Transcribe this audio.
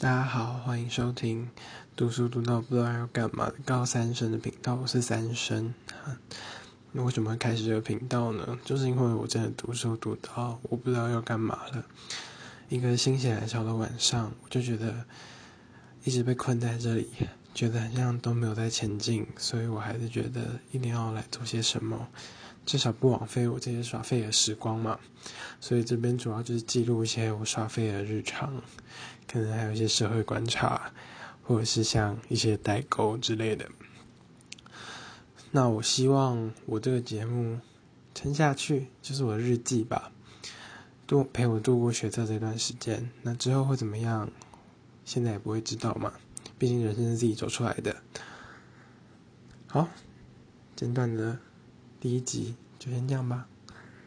大家好，欢迎收听读书读到不知道要干嘛的高三生的频道，我是三生。那为什么会开始这个频道呢？就是因为我真的读书读到我不知道要干嘛了。一个心血来潮的晚上，我就觉得一直被困在这里，觉得好像都没有在前进，所以我还是觉得一定要来做些什么，至少不枉费我这些耍废的时光嘛。所以这边主要就是记录一些我耍废的日常。可能还有一些社会观察，或者是像一些代沟之类的。那我希望我这个节目撑下去，就是我的日记吧，度陪我度过学测这段时间。那之后会怎么样？现在也不会知道嘛，毕竟人生是自己走出来的。好，简短的第一集就先这样吧。